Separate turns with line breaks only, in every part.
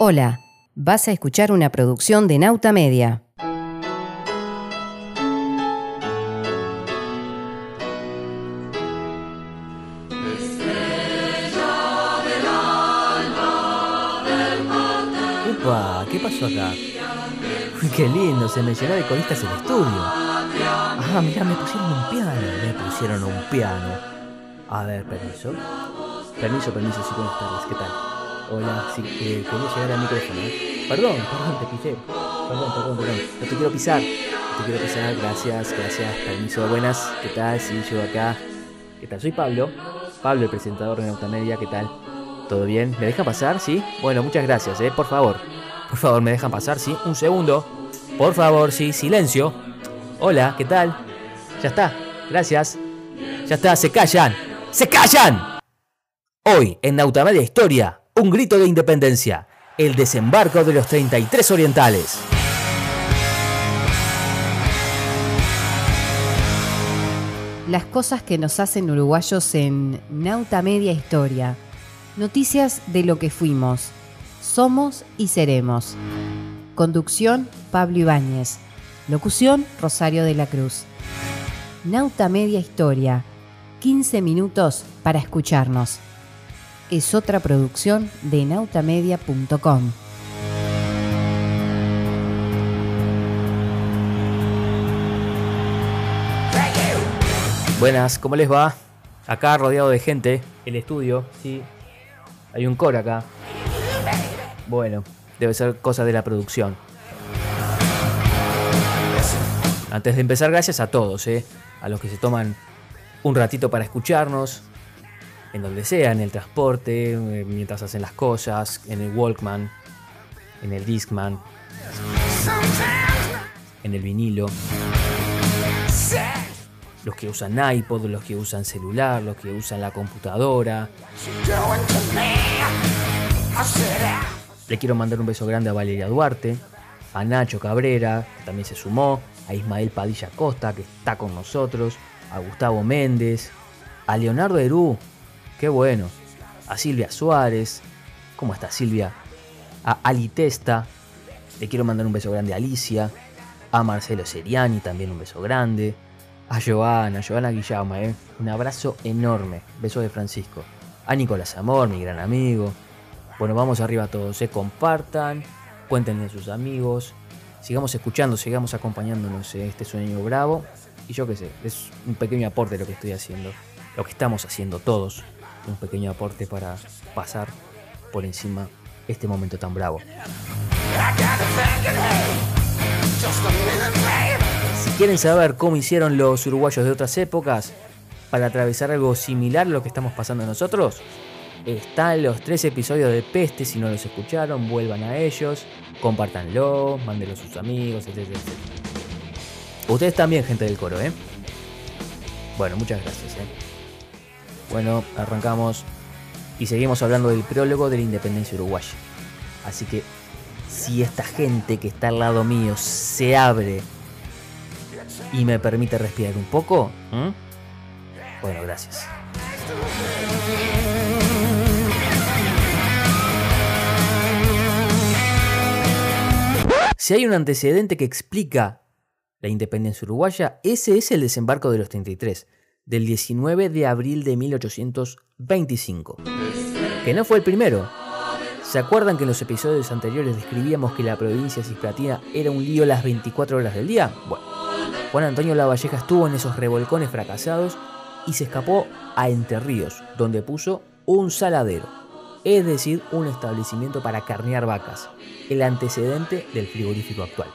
Hola, vas a escuchar una producción de Nauta Media.
Upa, ¿qué pasó acá? Qué lindo, se me llenó de coristas el estudio. Ah, mirá, me pusieron un piano, me pusieron un piano. A ver, permiso. Permiso, permiso, sí, buenas tardes, ¿qué tal? Hola, sí, eh, llegar al micrófono, ¿eh? Perdón, perdón, te pisé. Perdón, perdón, perdón. No te quiero pisar. No te quiero pisar, gracias, gracias. Permiso, buenas, ¿qué tal? Sí, yo acá. ¿Qué tal? Soy Pablo. Pablo, el presentador de Nautamedia, ¿qué tal? ¿Todo bien? ¿Me dejan pasar? ¿Sí? Bueno, muchas gracias, ¿eh? Por favor. Por favor, ¿me dejan pasar? ¿Sí? Un segundo. Por favor, sí, silencio. Hola, ¿qué tal? Ya está, gracias. Ya está, se callan. ¡Se callan! Hoy, en Nautamedia Historia, un grito de independencia. El desembarco de los 33 orientales.
Las cosas que nos hacen uruguayos en Nauta Media Historia. Noticias de lo que fuimos, somos y seremos. Conducción, Pablo Ibáñez. Locución, Rosario de la Cruz. Nauta Media Historia. 15 minutos para escucharnos. Es otra producción de nautamedia.com.
Buenas, ¿cómo les va? Acá rodeado de gente, el estudio, sí. Hay un coro acá. Bueno, debe ser cosa de la producción. Antes de empezar, gracias a todos, ¿eh? a los que se toman un ratito para escucharnos, en donde sea, en el transporte, eh, mientras hacen las cosas, en el Walkman, en el Discman, en el vinilo. Los que usan iPod, los que usan celular, los que usan la computadora. Le quiero mandar un beso grande a Valeria Duarte, a Nacho Cabrera, que también se sumó, a Ismael Padilla Costa, que está con nosotros, a Gustavo Méndez, a Leonardo Herú, qué bueno, a Silvia Suárez, ¿cómo está Silvia? A Ali Testa, le quiero mandar un beso grande a Alicia, a Marcelo Seriani también un beso grande, a Joana, Joana Guillama, ¿eh? un abrazo enorme, beso de Francisco, a Nicolás Amor, mi gran amigo. Bueno, vamos arriba todos, se compartan, cuéntenle a sus amigos, sigamos escuchando, sigamos acompañándonos en este sueño bravo. Y yo qué sé, es un pequeño aporte lo que estoy haciendo, lo que estamos haciendo todos, un pequeño aporte para pasar por encima este momento tan bravo. Si quieren saber cómo hicieron los uruguayos de otras épocas para atravesar algo similar a lo que estamos pasando nosotros, están los tres episodios de Peste. Si no los escucharon, vuelvan a ellos, compártanlo, mándenlo a sus amigos, etc. Ustedes también, gente del coro, ¿eh? Bueno, muchas gracias, ¿eh? Bueno, arrancamos y seguimos hablando del prólogo de la independencia uruguaya. Así que si esta gente que está al lado mío se abre y me permite respirar un poco, ¿m? bueno, gracias. Si hay un antecedente que explica la independencia uruguaya, ese es el desembarco de los 33, del 19 de abril de 1825. Que no fue el primero. ¿Se acuerdan que en los episodios anteriores describíamos que la provincia cisplatina era un lío las 24 horas del día? Bueno, Juan Antonio Lavalleja estuvo en esos revolcones fracasados y se escapó a Entre Ríos, donde puso un saladero, es decir, un establecimiento para carnear vacas, el antecedente del frigorífico actual.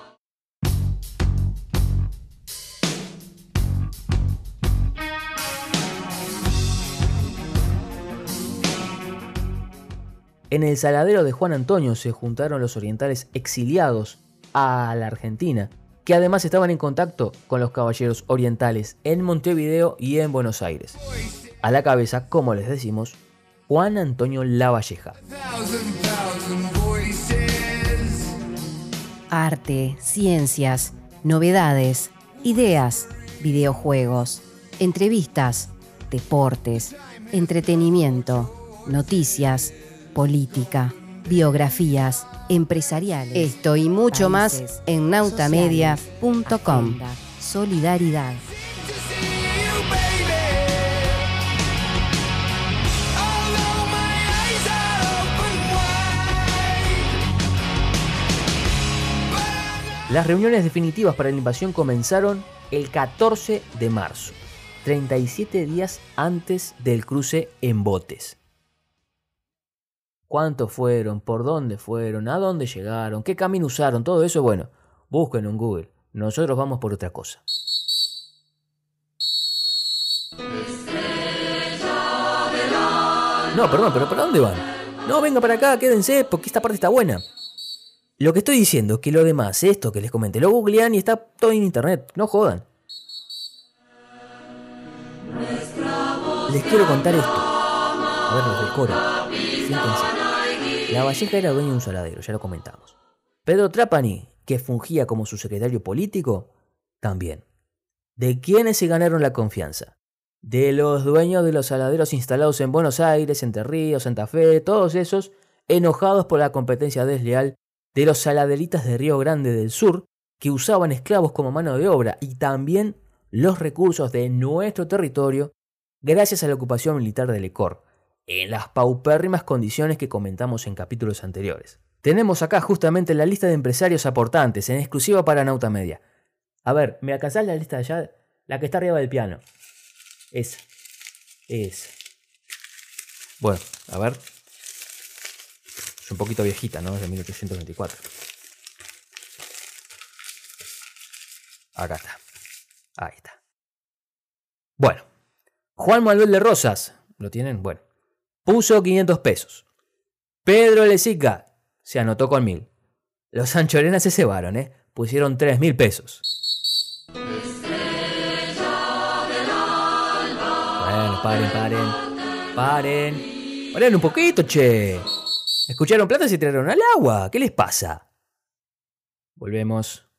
En el saladero de Juan Antonio se juntaron los orientales exiliados a la Argentina, que además estaban en contacto con los caballeros orientales en Montevideo y en Buenos Aires. A la cabeza, como les decimos, Juan Antonio Lavalleja.
Arte, ciencias, novedades, ideas, videojuegos, entrevistas, deportes, entretenimiento, noticias, política, biografías, empresariales. Esto y mucho más en nautamedia.com. Solidaridad.
Las reuniones definitivas para la invasión comenzaron el 14 de marzo, 37 días antes del cruce en botes. ¿Cuántos fueron? ¿Por dónde fueron? ¿A dónde llegaron? ¿Qué camino usaron? Todo eso, bueno, busquen en Google. Nosotros vamos por otra cosa. No, perdón, pero ¿para dónde van? No, venga para acá, quédense, porque esta parte está buena. Lo que estoy diciendo es que lo demás, esto que les comenté, lo googlean y está todo en internet, no jodan. Les quiero contar esto. A ver, los del coro. La Valleja era dueño de un saladero, ya lo comentamos. Pedro Trapani, que fungía como su secretario político, también. ¿De quiénes se ganaron la confianza? De los dueños de los saladeros instalados en Buenos Aires, Entre Santa Fe, todos esos enojados por la competencia desleal de los saladeritas de Río Grande del Sur, que usaban esclavos como mano de obra y también los recursos de nuestro territorio gracias a la ocupación militar del Ecor, en las paupérrimas condiciones que comentamos en capítulos anteriores. Tenemos acá justamente la lista de empresarios aportantes, en exclusiva para Nauta Media. A ver, ¿me alcanzás la lista de allá? La que está arriba del piano. Esa. Esa. Bueno, a ver un poquito viejita, ¿no? Es de 1824. Acá está. Ahí está. Bueno. Juan Manuel de Rosas. ¿Lo tienen? Bueno. Puso 500 pesos. Pedro Lezica se anotó con 1000. Los anchorenas se cebaron, ¿eh? Pusieron 3000 pesos. Bueno, paren, paren. Paren. Paren un poquito, che. Escucharon plata y se tiraron al agua. ¿Qué les pasa? Volvemos.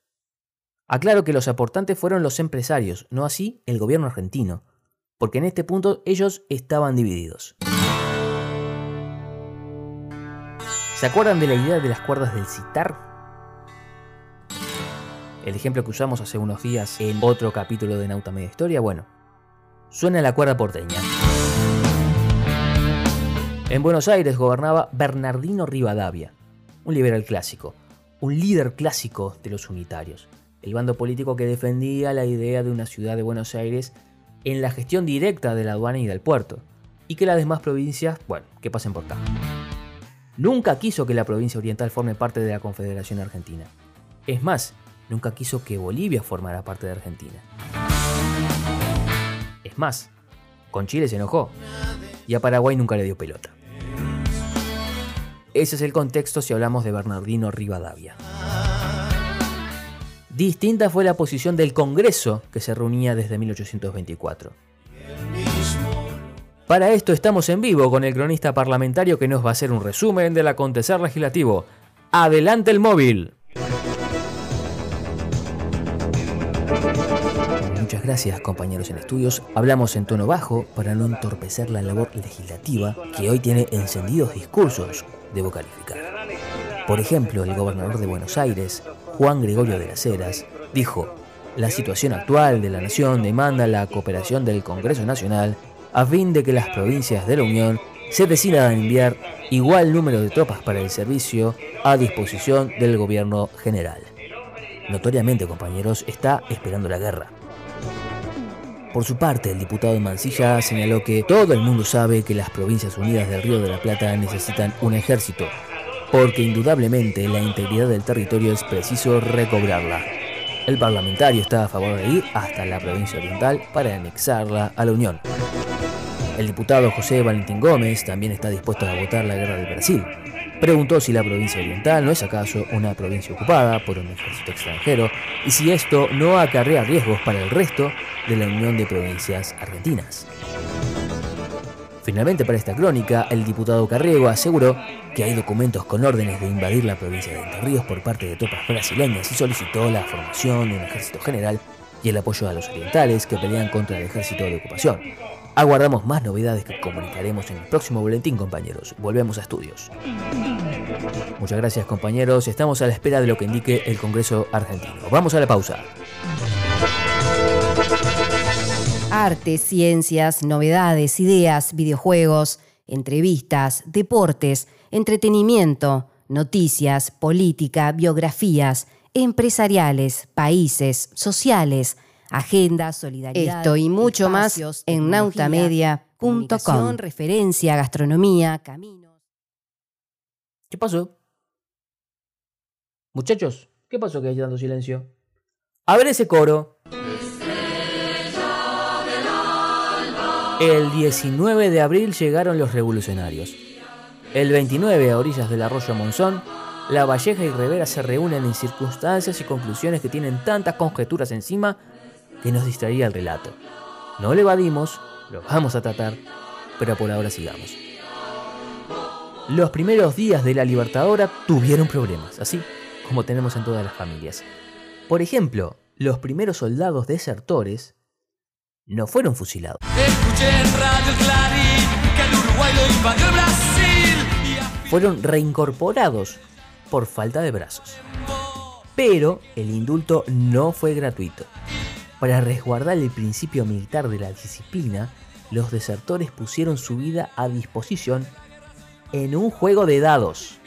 Aclaro que los aportantes fueron los empresarios, no así el gobierno argentino, porque en este punto ellos estaban divididos. ¿Se acuerdan de la idea de las cuerdas del citar? El ejemplo que usamos hace unos días en otro capítulo de Nauta Media Historia, bueno, suena la cuerda porteña. En Buenos Aires gobernaba Bernardino Rivadavia, un liberal clásico, un líder clásico de los unitarios, el bando político que defendía la idea de una ciudad de Buenos Aires en la gestión directa de la aduana y del puerto, y que las demás provincias, bueno, que pasen por acá. Nunca quiso que la provincia oriental forme parte de la Confederación Argentina. Es más, nunca quiso que Bolivia formara parte de Argentina. Es más, con Chile se enojó y a Paraguay nunca le dio pelota. Ese es el contexto si hablamos de Bernardino Rivadavia. Distinta fue la posición del Congreso que se reunía desde 1824. Para esto estamos en vivo con el cronista parlamentario que nos va a hacer un resumen del acontecer legislativo. Adelante el móvil. Muchas gracias compañeros en estudios. Hablamos en tono bajo para no entorpecer la labor legislativa que hoy tiene encendidos discursos, debo calificar. Por ejemplo, el gobernador de Buenos Aires, Juan Gregorio de las Heras, dijo, la situación actual de la nación demanda la cooperación del Congreso Nacional a fin de que las provincias de la Unión se decidan a enviar igual número de tropas para el servicio a disposición del gobierno general. Notoriamente, compañeros, está esperando la guerra. Por su parte, el diputado Mancilla señaló que todo el mundo sabe que las Provincias Unidas del Río de la Plata necesitan un ejército, porque indudablemente la integridad del territorio es preciso recobrarla. El parlamentario está a favor de ir hasta la provincia oriental para anexarla a la Unión. El diputado José Valentín Gómez también está dispuesto a votar la guerra del Brasil, Preguntó si la provincia oriental no es acaso una provincia ocupada por un ejército extranjero y si esto no acarrea riesgos para el resto de la Unión de Provincias Argentinas. Finalmente, para esta crónica, el diputado Carriego aseguró que hay documentos con órdenes de invadir la provincia de Entre Ríos por parte de tropas brasileñas y solicitó la formación de un ejército general y el apoyo a los orientales que pelean contra el ejército de ocupación. Aguardamos más novedades que comunicaremos en el próximo boletín, compañeros. Volvemos a estudios. Muchas gracias compañeros, estamos a la espera de lo que indique el Congreso argentino. Vamos a la pausa.
Arte, ciencias, novedades, ideas, videojuegos, entrevistas, deportes, entretenimiento, noticias, política, biografías, empresariales, países, sociales, agenda, solidaridad. Esto y mucho más en nautamedia.com. Referencia, gastronomía, caminos.
¿Qué pasó? Muchachos, ¿qué pasó que hay tanto silencio? A ver ese coro. El 19 de abril llegaron los revolucionarios. El 29, a orillas del arroyo Monzón, La Valleja y Rivera se reúnen en circunstancias y conclusiones que tienen tantas conjeturas encima que nos distraería el relato. No le evadimos, lo vamos a tratar, pero por ahora sigamos. Los primeros días de la Libertadora tuvieron problemas, así como tenemos en todas las familias. Por ejemplo, los primeros soldados desertores no fueron fusilados. Fueron reincorporados por falta de brazos. Pero el indulto no fue gratuito. Para resguardar el principio militar de la disciplina, los desertores pusieron su vida a disposición en un juego de dados.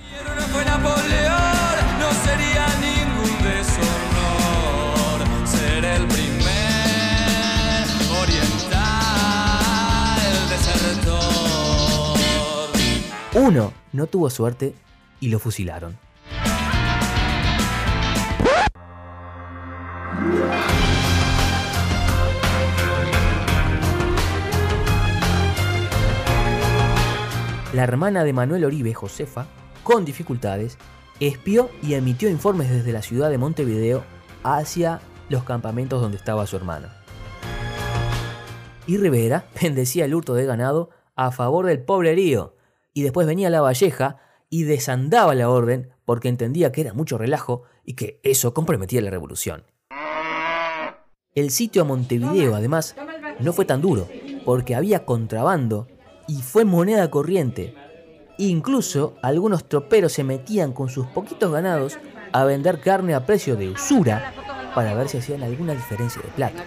Uno no tuvo suerte y lo fusilaron. La hermana de Manuel Oribe, Josefa, con dificultades, espió y emitió informes desde la ciudad de Montevideo hacia los campamentos donde estaba su hermano. Y Rivera bendecía el hurto de ganado a favor del pobrerío, y después venía la Valleja y desandaba la orden porque entendía que era mucho relajo y que eso comprometía la revolución. El sitio a Montevideo, además, no fue tan duro, porque había contrabando y fue moneda corriente. Incluso algunos troperos se metían con sus poquitos ganados a vender carne a precio de usura para ver si hacían alguna diferencia de plata.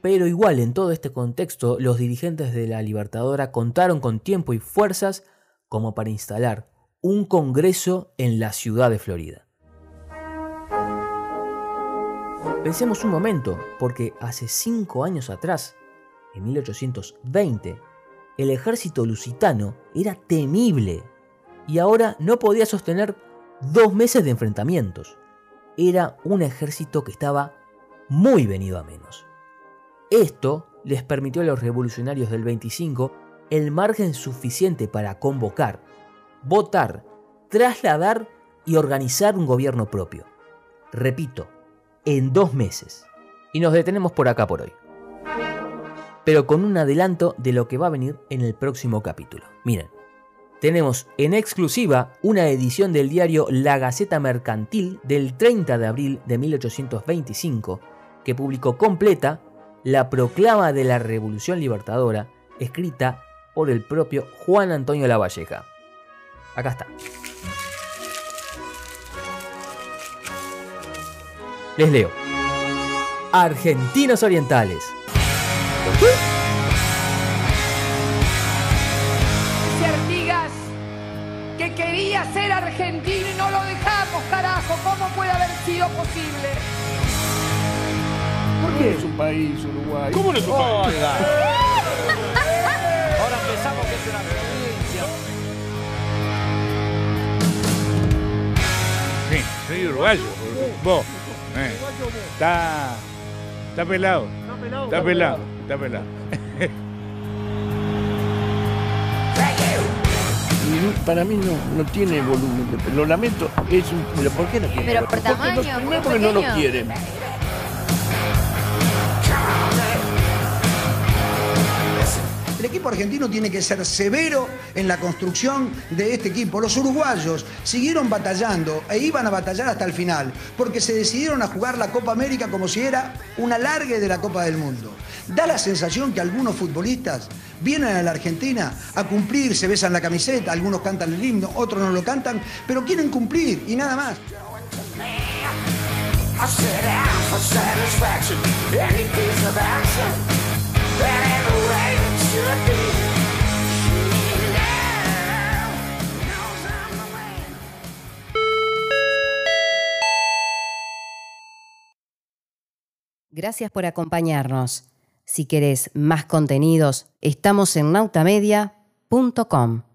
Pero igual en todo este contexto, los dirigentes de la Libertadora contaron con tiempo y fuerzas como para instalar un congreso en la ciudad de Florida. Pensemos un momento, porque hace cinco años atrás, en 1820, el ejército lusitano era temible y ahora no podía sostener dos meses de enfrentamientos. Era un ejército que estaba muy venido a menos. Esto les permitió a los revolucionarios del 25 el margen suficiente para convocar, votar, trasladar y organizar un gobierno propio. Repito, en dos meses. Y nos detenemos por acá por hoy. Pero con un adelanto de lo que va a venir en el próximo capítulo. Miren, tenemos en exclusiva una edición del diario La Gaceta Mercantil del 30 de abril de 1825, que publicó completa la proclama de la Revolución Libertadora, escrita por el propio Juan Antonio Lavalleja. Acá está. Les leo. Argentinos Orientales.
Ese Artigas que quería ser argentino y no lo dejamos, carajo. ¿Cómo puede haber sido posible?
¿Por qué es un país Uruguay?
¿Cómo no es un país?
Oiga. Ahora empezamos que es una provincia.
Sí, soy uruguayo. Vos. eh, Está. Está pelado. Está pelado. Está pelado.
Y no- para mí no, no tiene volumen. Lo lamento. Es un, pero ¿Por qué no tiene
Pero
volumen?
por
Porque no-
tamaño,
primero
muy
porque no lo quieren.
El equipo argentino tiene que ser severo en la construcción de este equipo. Los uruguayos siguieron batallando e iban a batallar hasta el final, porque se decidieron a jugar la Copa América como si era un alargue de la Copa del Mundo. Da la sensación que algunos futbolistas vienen a la Argentina a cumplir, se besan la camiseta, algunos cantan el himno, otros no lo cantan, pero quieren cumplir y nada más.
Gracias por acompañarnos. Si querés más contenidos, estamos en nautamedia.com.